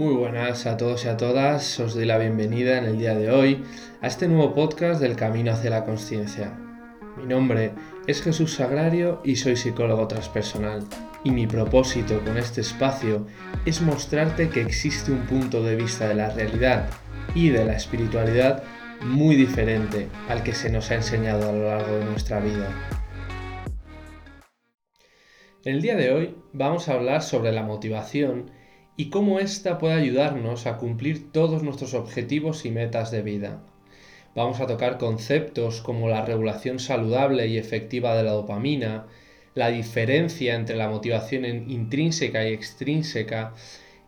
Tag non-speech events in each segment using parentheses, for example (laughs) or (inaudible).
Muy buenas a todos y a todas, os doy la bienvenida en el día de hoy a este nuevo podcast del Camino hacia la Consciencia. Mi nombre es Jesús Sagrario y soy psicólogo transpersonal. Y mi propósito con este espacio es mostrarte que existe un punto de vista de la realidad y de la espiritualidad muy diferente al que se nos ha enseñado a lo largo de nuestra vida. En el día de hoy vamos a hablar sobre la motivación y cómo ésta puede ayudarnos a cumplir todos nuestros objetivos y metas de vida. Vamos a tocar conceptos como la regulación saludable y efectiva de la dopamina, la diferencia entre la motivación intrínseca y extrínseca,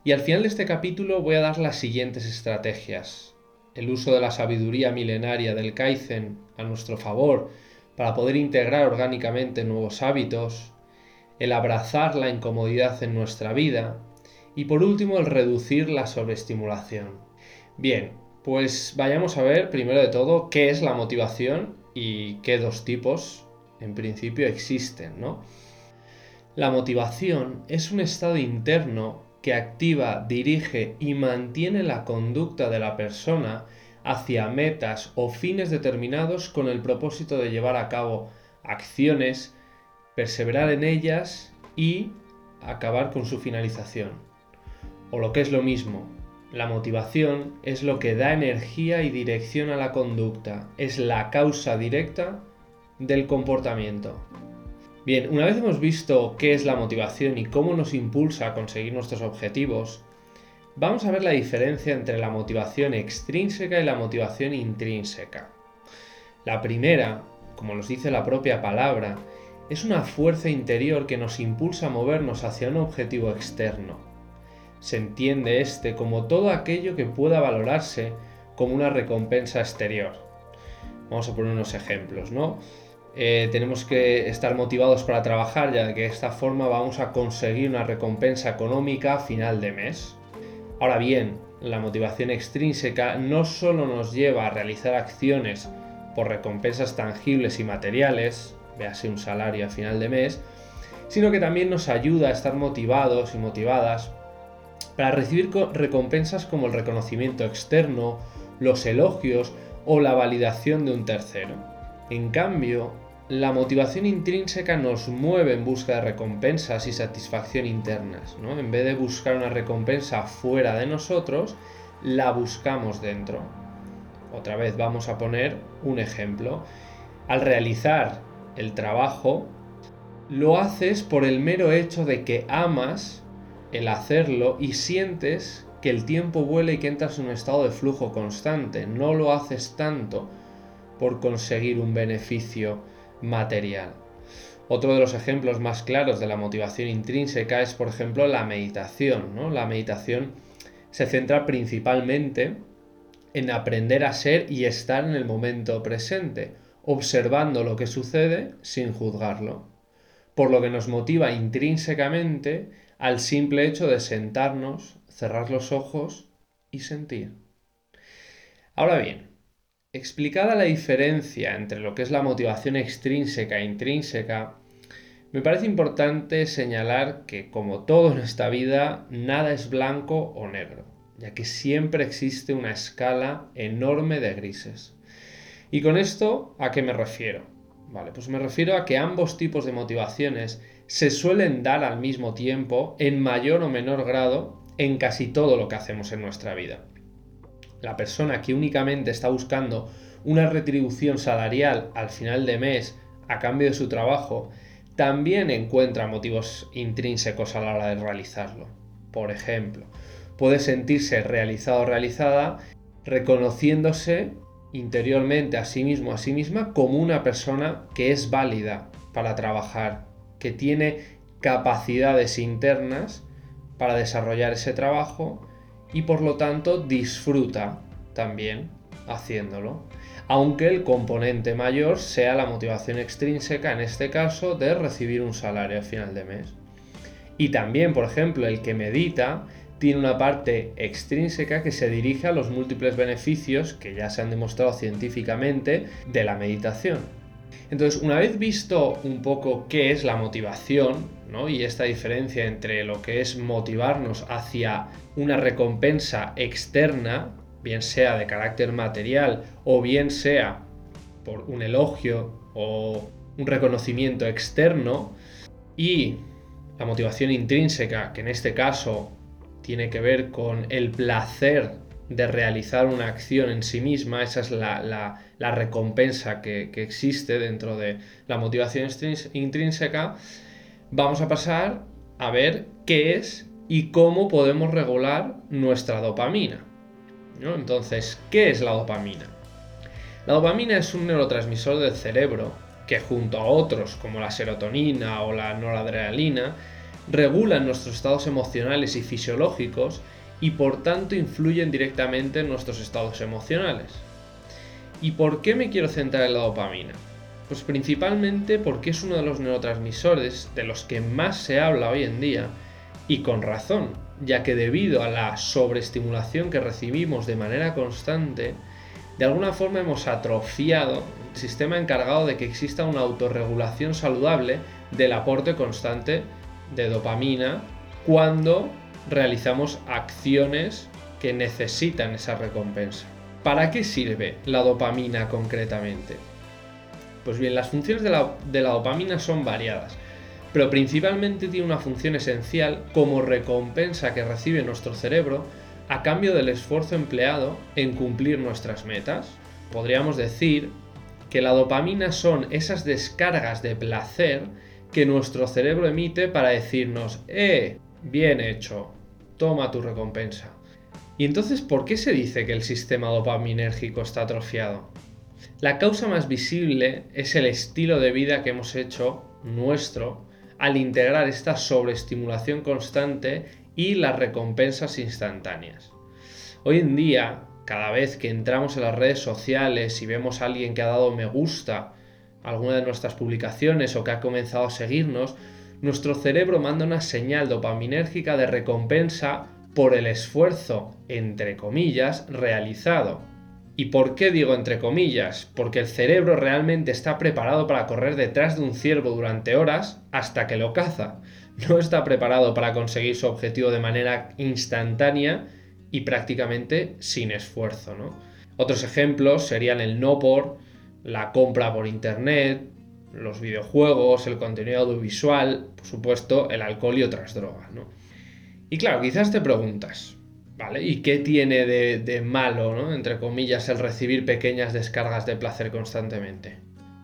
y al final de este capítulo voy a dar las siguientes estrategias. El uso de la sabiduría milenaria del Kaizen a nuestro favor para poder integrar orgánicamente nuevos hábitos, el abrazar la incomodidad en nuestra vida y por último el reducir la sobreestimulación. Bien, pues vayamos a ver primero de todo qué es la motivación y qué dos tipos en principio existen, ¿no? La motivación es un estado interno que activa, dirige y mantiene la conducta de la persona hacia metas o fines determinados con el propósito de llevar a cabo acciones, perseverar en ellas y acabar con su finalización. O lo que es lo mismo, la motivación es lo que da energía y dirección a la conducta, es la causa directa del comportamiento. Bien, una vez hemos visto qué es la motivación y cómo nos impulsa a conseguir nuestros objetivos, vamos a ver la diferencia entre la motivación extrínseca y la motivación intrínseca. La primera, como nos dice la propia palabra, es una fuerza interior que nos impulsa a movernos hacia un objetivo externo. Se entiende este como todo aquello que pueda valorarse como una recompensa exterior. Vamos a poner unos ejemplos, ¿no? Eh, tenemos que estar motivados para trabajar, ya que de esta forma vamos a conseguir una recompensa económica a final de mes. Ahora bien, la motivación extrínseca no solo nos lleva a realizar acciones por recompensas tangibles y materiales, véase un salario a final de mes, sino que también nos ayuda a estar motivados y motivadas para recibir recompensas como el reconocimiento externo, los elogios o la validación de un tercero. En cambio, la motivación intrínseca nos mueve en busca de recompensas y satisfacción internas. ¿no? En vez de buscar una recompensa fuera de nosotros, la buscamos dentro. Otra vez vamos a poner un ejemplo. Al realizar el trabajo, lo haces por el mero hecho de que amas el hacerlo y sientes que el tiempo vuela y que entras en un estado de flujo constante. No lo haces tanto por conseguir un beneficio material. Otro de los ejemplos más claros de la motivación intrínseca es, por ejemplo, la meditación. ¿no? La meditación se centra principalmente en aprender a ser y estar en el momento presente observando lo que sucede sin juzgarlo, por lo que nos motiva intrínsecamente al simple hecho de sentarnos, cerrar los ojos y sentir. Ahora bien, explicada la diferencia entre lo que es la motivación extrínseca e intrínseca, me parece importante señalar que como todo en esta vida, nada es blanco o negro, ya que siempre existe una escala enorme de grises. ¿Y con esto a qué me refiero? Vale, pues me refiero a que ambos tipos de motivaciones se suelen dar al mismo tiempo, en mayor o menor grado, en casi todo lo que hacemos en nuestra vida. La persona que únicamente está buscando una retribución salarial al final de mes a cambio de su trabajo, también encuentra motivos intrínsecos a la hora de realizarlo. Por ejemplo, puede sentirse realizado o realizada reconociéndose interiormente a sí mismo, a sí misma, como una persona que es válida para trabajar, que tiene capacidades internas para desarrollar ese trabajo y por lo tanto disfruta también haciéndolo. Aunque el componente mayor sea la motivación extrínseca, en este caso, de recibir un salario a final de mes. Y también, por ejemplo, el que medita tiene una parte extrínseca que se dirige a los múltiples beneficios que ya se han demostrado científicamente de la meditación. Entonces, una vez visto un poco qué es la motivación, ¿no? y esta diferencia entre lo que es motivarnos hacia una recompensa externa, bien sea de carácter material o bien sea por un elogio o un reconocimiento externo, y la motivación intrínseca, que en este caso tiene que ver con el placer de realizar una acción en sí misma, esa es la, recompensa que, existe dentro de la motivación intrínseca, vamos a pasar a ver qué es y cómo podemos regular nuestra dopamina. Entonces, ¿qué es la dopamina? La dopamina es un neurotransmisor del cerebro que junto a otros como la serotonina o la noradrenalina regulan nuestros estados emocionales y fisiológicos y por tanto influyen directamente en nuestros estados emocionales. ¿Y por qué me quiero centrar en la dopamina? Pues principalmente porque es uno de los neurotransmisores de los que más se habla hoy en día y con razón, ya que debido a la sobreestimulación que recibimos de manera constante, de alguna forma hemos atrofiado el sistema encargado de que exista una autorregulación saludable del aporte constante de dopamina cuando realizamos acciones que necesitan esa recompensa. ¿Para qué sirve la dopamina concretamente? Pues bien, las funciones de la, dopamina son variadas, pero principalmente tiene una función esencial como recompensa que recibe nuestro cerebro a cambio del esfuerzo empleado en cumplir nuestras metas. Podríamos decir que la dopamina son esas descargas de placer que nuestro cerebro emite para decirnos, ¡eh! Bien hecho, toma tu recompensa. ¿Y entonces por qué se dice que el sistema dopaminérgico está atrofiado? La causa más visible es el estilo de vida que hemos hecho nuestro al integrar esta sobreestimulación constante y las recompensas instantáneas. Hoy en día, cada vez que entramos en las redes sociales y vemos a alguien que ha dado me gusta a alguna de nuestras publicaciones o que ha comenzado a seguirnos, nuestro cerebro manda una señal dopaminérgica de recompensa por el esfuerzo, entre comillas, realizado. ¿Y por qué digo entre comillas? Porque el cerebro realmente está preparado para correr detrás de un ciervo durante horas hasta que lo caza. No está preparado para conseguir su objetivo de manera instantánea y prácticamente sin esfuerzo. Otros ejemplos serían el no por, la compra por internet, los videojuegos, el contenido audiovisual, por supuesto, el alcohol y otras drogas, ¿no? Y claro, quizás te preguntas, ¿vale? ¿Y qué tiene de, malo, ¿no? Entre comillas, el recibir pequeñas descargas de placer constantemente?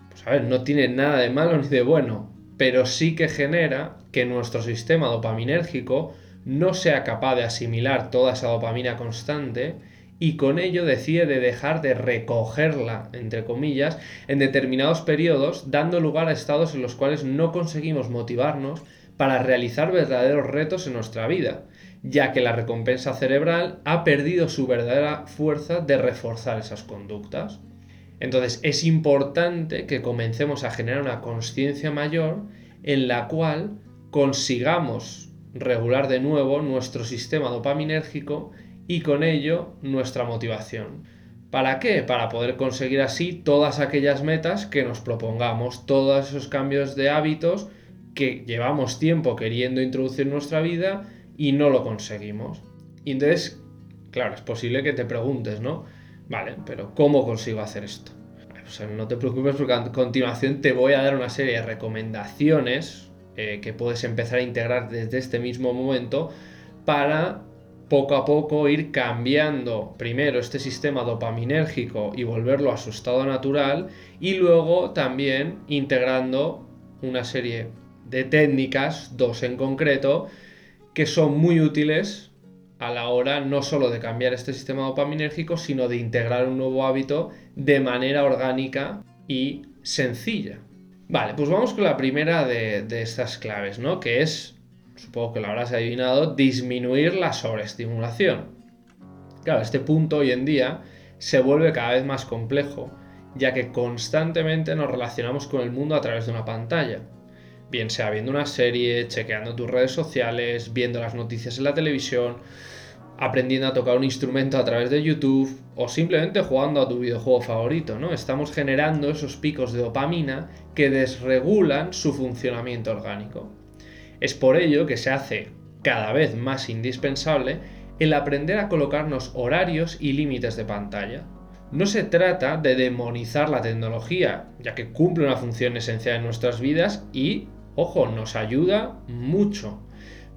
Pues a ver, no tiene nada de malo ni de bueno, pero sí que genera que nuestro sistema dopaminérgico no sea capaz de asimilar toda esa dopamina constante y con ello decide de dejar de recogerla, entre comillas, en determinados periodos, dando lugar a estados en los cuales no conseguimos motivarnos para realizar verdaderos retos en nuestra vida, ya que la recompensa cerebral ha perdido su verdadera fuerza de reforzar esas conductas. Entonces es importante que comencemos a generar una conciencia mayor en la cual consigamos regular de nuevo nuestro sistema dopaminérgico y con ello nuestra motivación. ¿Para qué? Para poder conseguir así todas aquellas metas que nos propongamos, todos esos cambios de hábitos que llevamos tiempo queriendo introducir en nuestra vida y no lo conseguimos. Y entonces, claro, es posible que te preguntes, ¿no? Vale, pero ¿cómo consigo hacer esto? No te preocupes porque a continuación te voy a dar una serie de recomendaciones eh, que puedes empezar a integrar desde este mismo momento para poco a poco ir cambiando primero este sistema dopaminérgico y volverlo a su estado natural y luego también integrando una serie de técnicas, dos en concreto, que son muy útiles a la hora no solo de cambiar este sistema dopaminérgico, sino de integrar un nuevo hábito de manera orgánica y sencilla. Vale, pues vamos con la primera de, de estas claves, ¿no? Que es supongo que lo habrás adivinado, disminuir la sobreestimulación. Claro, este punto hoy en día se vuelve cada vez más complejo, ya que constantemente nos relacionamos con el mundo a través de una pantalla. Bien sea viendo una serie, chequeando tus redes sociales, viendo las noticias en la televisión aprendiendo a tocar un instrumento a través de YouTube o simplemente jugando a tu videojuego favorito, ¿no? Estamos generando esos picos de dopamina que desregulan su funcionamiento orgánico. Es por ello que se hace cada vez más indispensable el aprender a colocarnos horarios y límites de pantalla. No se trata de demonizar la tecnología, ya que cumple una función esencial en nuestras vidas y, ojo, nos ayuda mucho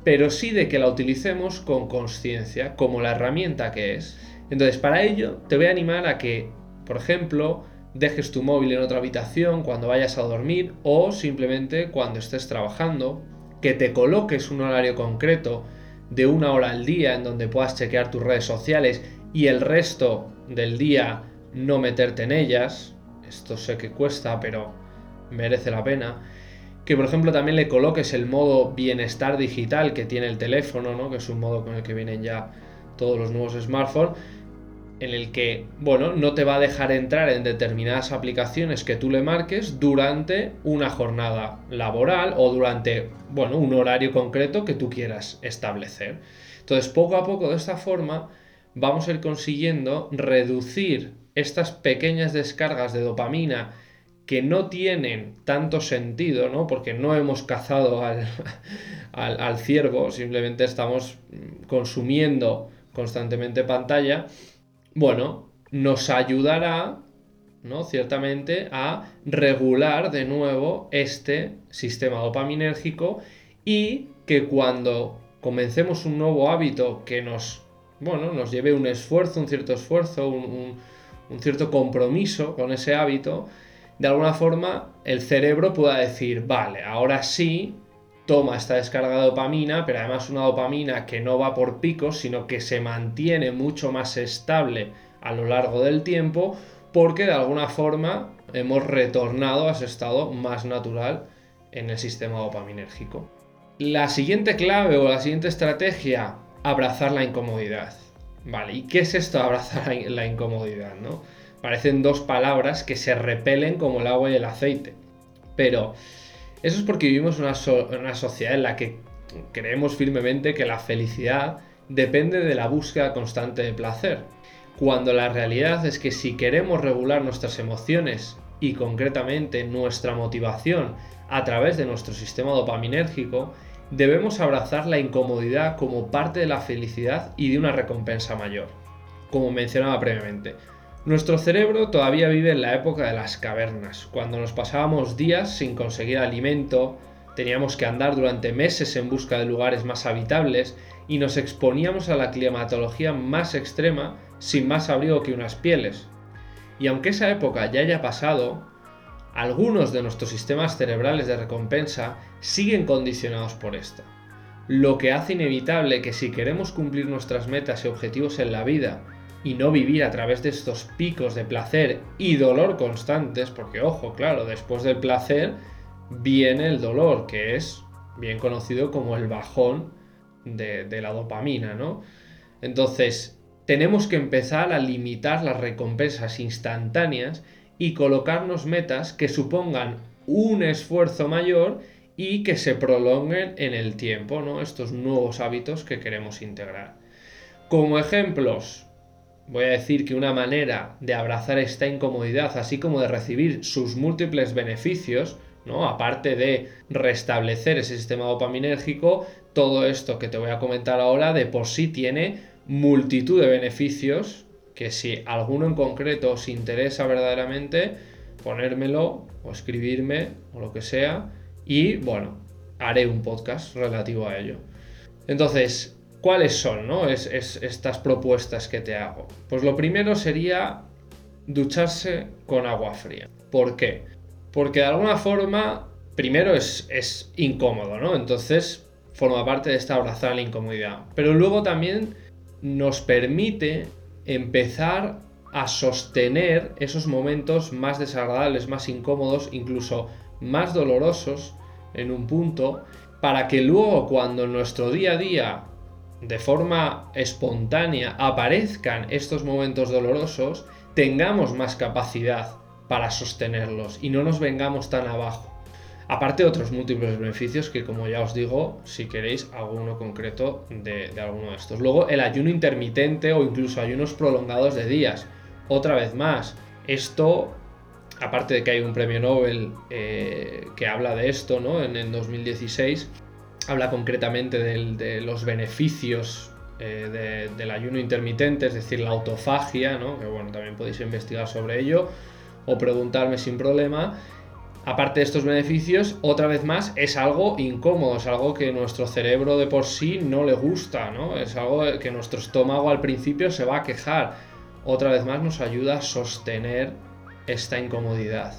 pero sí de que la utilicemos con conciencia, como la herramienta que es. Entonces, para ello, te voy a animar a que, por ejemplo, dejes tu móvil en otra habitación cuando vayas a dormir o simplemente cuando estés trabajando, que te coloques un horario concreto de una hora al día en donde puedas chequear tus redes sociales y el resto del día no meterte en ellas. Esto sé que cuesta, pero merece la pena que por ejemplo también le coloques el modo bienestar digital que tiene el teléfono, ¿no? que es un modo con el que vienen ya todos los nuevos smartphones, en el que, bueno, no te va a dejar entrar en determinadas aplicaciones que tú le marques durante una jornada laboral o durante, bueno, un horario concreto que tú quieras establecer. Entonces, poco a poco, de esta forma, vamos a ir consiguiendo reducir estas pequeñas descargas de dopamina que no tienen tanto sentido, ¿no? Porque no hemos cazado al, (laughs) al, ciervo, simplemente estamos consumiendo constantemente pantalla, bueno, nos ayudará, ¿no? Ciertamente a regular de nuevo este sistema dopaminérgico y que cuando comencemos un nuevo hábito que nos, bueno, nos lleve un esfuerzo, un cierto esfuerzo, un cierto compromiso con ese hábito, de alguna forma el cerebro pueda decir, vale, ahora sí, toma esta descarga de dopamina, pero además una dopamina que no va por picos, sino que se mantiene mucho más estable a lo largo del tiempo, porque de alguna forma hemos retornado a ese estado más natural en el sistema dopaminérgico. La siguiente clave o la siguiente estrategia, abrazar la incomodidad. Vale, ¿y qué es esto abrazar la incomodidad? ¿no? Parecen dos palabras que se repelen como el agua y el aceite. Pero eso es porque vivimos en una, una sociedad en la que creemos firmemente que la felicidad depende de la búsqueda constante de placer. Cuando la realidad es que si queremos regular nuestras emociones y concretamente nuestra motivación a través de nuestro sistema dopaminérgico, debemos abrazar la incomodidad como parte de la felicidad y de una recompensa mayor, como mencionaba previamente. Nuestro cerebro todavía vive en la época de las cavernas, cuando nos pasábamos días sin conseguir alimento, teníamos que andar durante meses en busca de lugares más habitables y nos exponíamos a la climatología más extrema sin más abrigo que unas pieles. Y aunque esa época ya haya pasado, algunos de nuestros sistemas cerebrales de recompensa siguen condicionados por esta. Lo que hace inevitable que si queremos cumplir nuestras metas y objetivos en la vida y no vivir a través de estos picos de placer y dolor constantes, porque ojo, claro, después del placer viene el dolor, que es bien conocido como el bajón de, la dopamina, ¿no? Entonces, tenemos que empezar a limitar las recompensas instantáneas y colocarnos metas que supongan un esfuerzo mayor y que se prolonguen en el tiempo, ¿no? Estos nuevos hábitos que queremos integrar. Como ejemplos, voy a decir que una manera de abrazar esta incomodidad, así como de recibir sus múltiples beneficios, ¿no? Aparte de restablecer ese sistema dopaminérgico, todo esto que te voy a comentar ahora de por sí tiene multitud de beneficios que si alguno en concreto os interesa verdaderamente, ponérmelo o escribirme o lo que sea y bueno, haré un podcast relativo a ello. Entonces, ¿Cuáles son ¿no? es, estas propuestas que te hago? Pues lo primero sería ducharse con agua fría. ¿Por qué? Porque de alguna forma, primero es, es incómodo, ¿no? Entonces forma parte de esta abrazar la incomodidad. Pero luego también nos permite empezar a sostener esos momentos más desagradables, más incómodos, incluso más dolorosos en un punto, para que luego cuando en nuestro día a día de forma espontánea aparezcan estos momentos dolorosos, tengamos más capacidad para sostenerlos y no nos vengamos tan abajo. Aparte de otros múltiples beneficios que, como ya os digo, si queréis alguno concreto de, alguno de estos. Luego, el ayuno intermitente o incluso ayunos prolongados de días. Otra vez más, esto, aparte de que hay un premio Nobel eh, que habla de esto, ¿no? En el 2016, habla concretamente de los beneficios eh, del ayuno intermitente, es decir, la autofagia. Que bueno, también podéis investigar sobre ello o preguntarme sin problema aparte de estos beneficios, otra vez más, es algo incómodo, es algo que nuestro cerebro de por sí no le gusta, ¿no? Es algo que nuestro estómago al principio se va a quejar. Otra vez más nos ayuda a sostener esta incomodidad.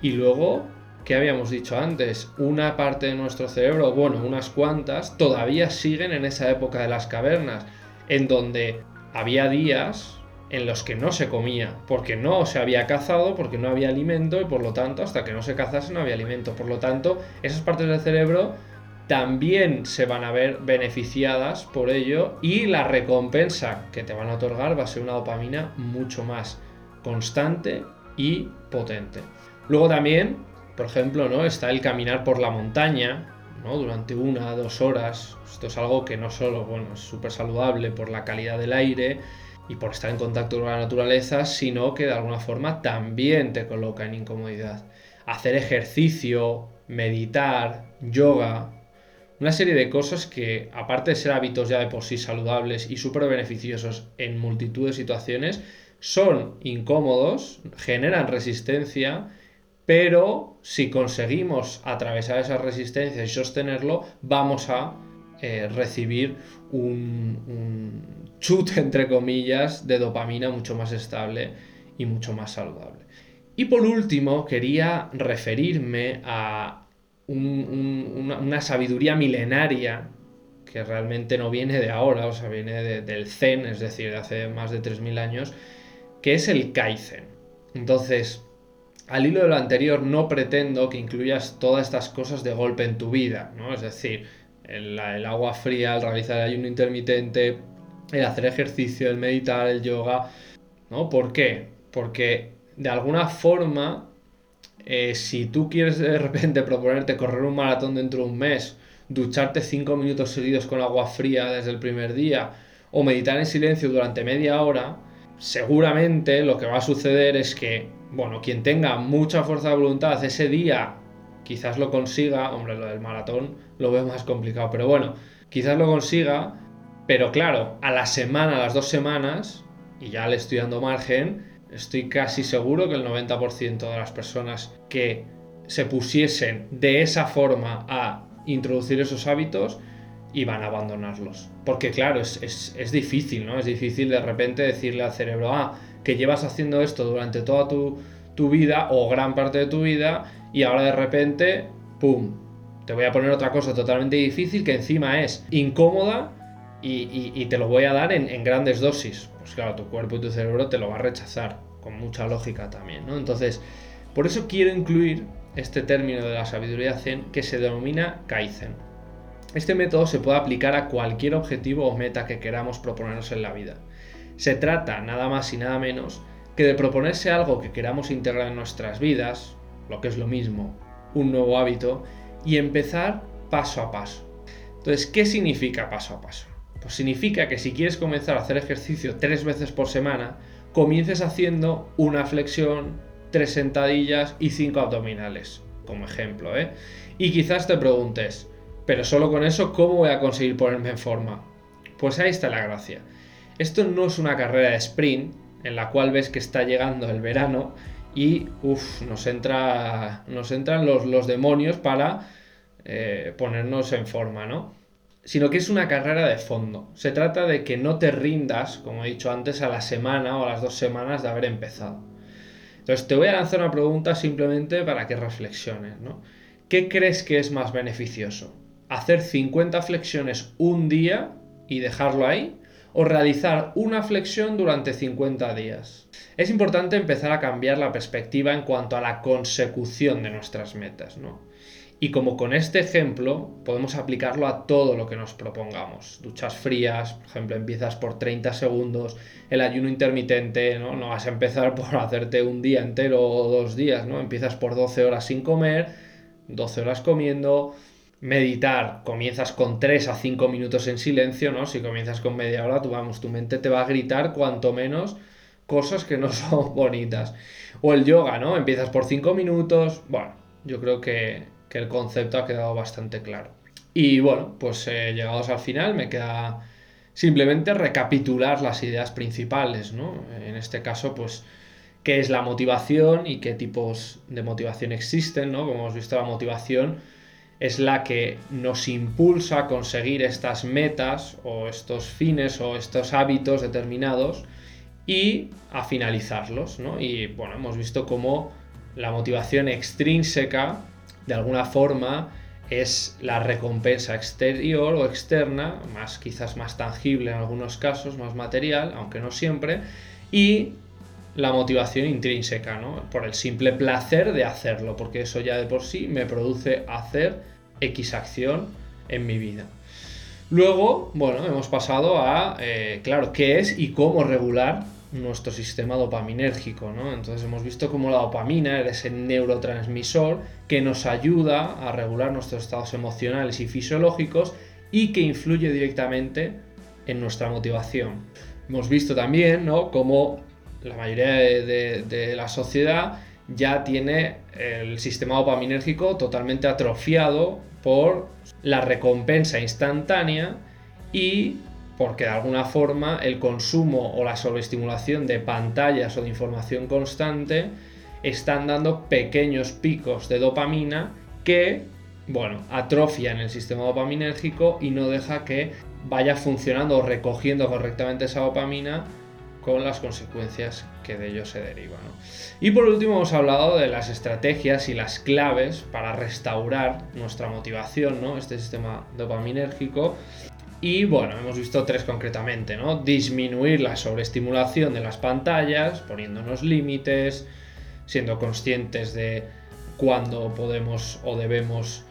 Y luego, ¿qué habíamos dicho antes? Una parte de nuestro cerebro, bueno, unas cuantas, todavía siguen en esa época de las cavernas, en donde había días en los que no se comía, porque no se había cazado, porque no había alimento y por lo tanto hasta que no se cazase no había alimento. Por lo tanto, esas partes del cerebro también se van a ver beneficiadas por ello y la recompensa que te van a otorgar va a ser una dopamina mucho más constante y potente. Luego también, por ejemplo, ¿no? está el caminar por la montaña, ¿no? durante una, dos horas. Esto es algo que no solo bueno, es súper saludable por la calidad del aire, y por estar en contacto con la naturaleza, sino que de alguna forma también te coloca en incomodidad. Hacer ejercicio, meditar, yoga, una serie de cosas que, aparte de ser hábitos ya de por sí saludables y súper beneficiosos en multitud de situaciones, son incómodos, generan resistencia, pero si conseguimos atravesar esas resistencias y sostenerlo, vamos a eh, recibir un chute, (laughs) entre comillas, de dopamina mucho más estable y mucho más saludable. Y por último, quería referirme a una, sabiduría milenaria que realmente no viene de ahora, o sea, viene del Zen, es decir, de hace más de 3.000 años, que es el Kaizen. Entonces, al hilo de lo anterior, no pretendo que incluyas todas estas cosas de golpe en tu vida, ¿no? Es decir, el, agua fría, el realizar el ayuno intermitente, el hacer ejercicio, el meditar, el yoga. ¿No? ¿Por qué? Porque de alguna forma, eh, si tú quieres de repente (laughs) proponerte correr un maratón dentro de un mes, ducharte cinco minutos seguidos con agua fría desde el primer día, o meditar en silencio durante media hora, seguramente lo que va a suceder es que, bueno, quien tenga mucha fuerza de voluntad ese día, quizás lo consiga, hombre, lo del maratón lo veo más complicado, pero bueno, quizás lo consiga, pero claro, a la semana, a las dos semanas, y ya le estoy dando margen, estoy casi seguro que el 90% de las personas que se pusiesen de esa forma a introducir esos hábitos iban a abandonarlos. Porque claro, es, difícil, ¿no? Es difícil de repente decirle al cerebro, ah, que llevas haciendo esto durante toda tu, tu vida o gran parte de tu vida y ahora de repente, ¡pum! Te voy a poner otra cosa totalmente difícil que encima es incómoda y, te lo voy a dar en, grandes dosis. Pues claro, tu cuerpo y tu cerebro te lo va a rechazar, con mucha lógica también, ¿no? Entonces, por eso quiero incluir este término de la sabiduría zen que se denomina Kaizen. Este método se puede aplicar a cualquier objetivo o meta que queramos proponernos en la vida. Se trata nada más y nada menos que de proponerse algo que queramos integrar en nuestras vidas, lo que es lo mismo, un nuevo hábito, y empezar paso a paso. Entonces, ¿qué significa paso a paso? Pues significa que si quieres comenzar a hacer ejercicio tres veces por semana, comiences haciendo una flexión, tres sentadillas y cinco abdominales, como ejemplo, ¿eh? Y quizás te preguntes, pero solo con eso, ¿cómo voy a conseguir ponerme en forma? Pues ahí está la gracia. Esto no es una carrera de sprint en la cual ves que está llegando el verano y uff, nos, entra, nos entran los, los demonios para eh, ponernos en forma, ¿no? sino que es una carrera de fondo. Se trata de que no te rindas, como he dicho antes, a la semana o a las dos semanas de haber empezado. Entonces te voy a lanzar una pregunta simplemente para que reflexiones. ¿no? ¿Qué crees que es más beneficioso? ¿Hacer 50 flexiones un día y dejarlo ahí? ¿O realizar una flexión durante 50 días? Es importante empezar a cambiar la perspectiva en cuanto a la consecución de nuestras metas. ¿no? Y como con este ejemplo podemos aplicarlo a todo lo que nos propongamos. Duchas frías, por ejemplo, empiezas por 30 segundos, el ayuno intermitente, ¿no? No vas a empezar (laughs) por hacerte un día entero o dos días, ¿no? Empiezas por 12 horas sin comer, 12 horas comiendo, meditar, comienzas con 3 a 5 minutos en silencio, ¿no? Si comienzas con media hora, tú vamos, tu mente te va a gritar cuanto menos cosas que no (laughs) son bonitas. O el yoga, ¿no? Empiezas por 5 minutos. Bueno, yo creo que, el concepto ha quedado bastante claro. Y bueno, pues eh, llegados al final, me queda simplemente recapitular las ideas principales, ¿no? En este caso, pues, qué es la motivación y qué tipos de motivación existen, ¿no? Como hemos visto, la motivación es la que nos impulsa a conseguir estas metas o estos fines o estos hábitos determinados y a finalizarlos, ¿no? Y bueno, hemos visto cómo la motivación extrínseca, de alguna forma, es la recompensa exterior o externa, más quizás más tangible en algunos casos, más material, aunque no siempre, y la motivación intrínseca, ¿no? Por el simple placer de hacerlo, porque eso ya de por sí me produce hacer X acción en mi vida. Luego, bueno, hemos pasado a, eh, claro, qué es y cómo regular nuestro sistema dopaminérgico, ¿no? Entonces hemos visto cómo la dopamina es ese neurotransmisor que nos ayuda a regular nuestros estados emocionales y fisiológicos y que influye directamente en nuestra motivación. Hemos visto también, ¿no? Cómo la mayoría de, la sociedad ya tiene el sistema dopaminérgico totalmente atrofiado por la recompensa instantánea y porque de alguna forma el consumo o la sobreestimulación de pantallas o de información constante están dando pequeños picos de dopamina que, bueno, atrofian el sistema dopaminérgico y no deja que vaya funcionando o recogiendo correctamente esa dopamina con las consecuencias que de ello se derivan. Y por último hemos hablado de las estrategias y las claves para restaurar nuestra motivación, ¿no? este sistema dopaminérgico. Y bueno, hemos visto tres concretamente, ¿no? Disminuir la sobreestimulación de las pantallas, poniéndonos límites, siendo conscientes de cuándo podemos o debemos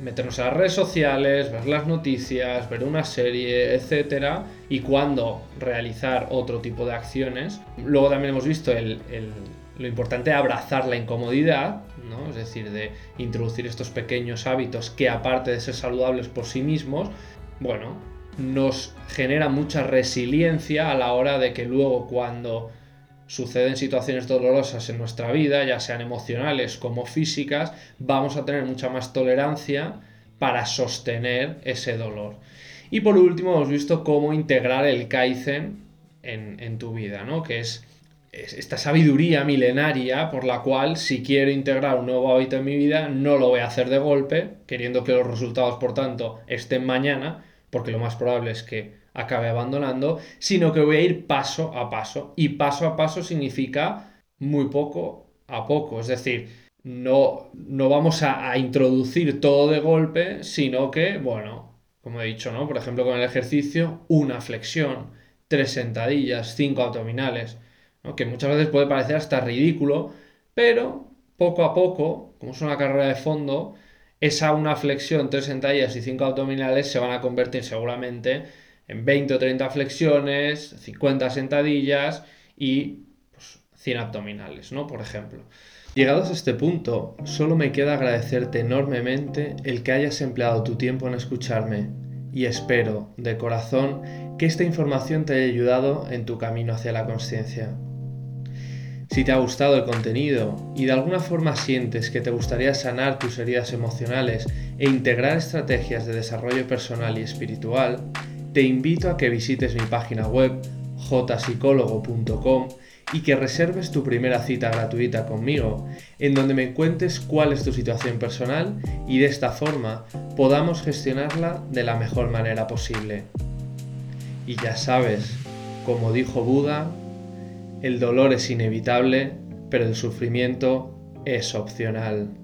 meternos a las redes sociales, ver las noticias, ver una serie, etcétera, y cuándo realizar otro tipo de acciones. Luego también hemos visto lo importante de abrazar la incomodidad, ¿no? es decir, de introducir estos pequeños hábitos que aparte de ser saludables por sí mismos, bueno, nos genera mucha resiliencia a la hora de que luego cuando suceden situaciones dolorosas en nuestra vida, ya sean emocionales como físicas, vamos a tener mucha más tolerancia para sostener ese dolor. Y por último, hemos visto cómo integrar el Kaizen en, tu vida, ¿no? Que es, esta sabiduría milenaria por la cual si quiero integrar un nuevo hábito en mi vida, no lo voy a hacer de golpe, queriendo que los resultados, por tanto, estén mañana, porque lo más probable es que acabe abandonando, sino que voy a ir paso a paso. Y paso a paso significa muy poco a poco, es decir, no, no vamos a, introducir todo de golpe, sino que, bueno, como he dicho, ¿no? Por ejemplo, con el ejercicio, una flexión, tres sentadillas, cinco abdominales, que muchas veces puede parecer hasta ridículo, pero poco a poco, como es una carrera de fondo, esa una flexión, tres sentadillas y cinco abdominales se van a convertir seguramente en 20 o 30 flexiones, 50 sentadillas y 100 pues, abdominales, ¿no? Por ejemplo. Llegados a este punto, solo me queda agradecerte enormemente el que hayas empleado tu tiempo en escucharme y espero, de corazón, que esta información te haya ayudado en tu camino hacia la conciencia. Si te ha gustado el contenido y de alguna forma sientes que te gustaría sanar tus heridas emocionales e integrar estrategias de desarrollo personal y espiritual, te invito a que visites mi página web jpsicólogo.com y que reserves tu primera cita gratuita conmigo, en donde me cuentes cuál es tu situación personal y de esta forma podamos gestionarla de la mejor manera posible. Y ya sabes, como dijo Buda, el dolor es inevitable, pero el sufrimiento es opcional.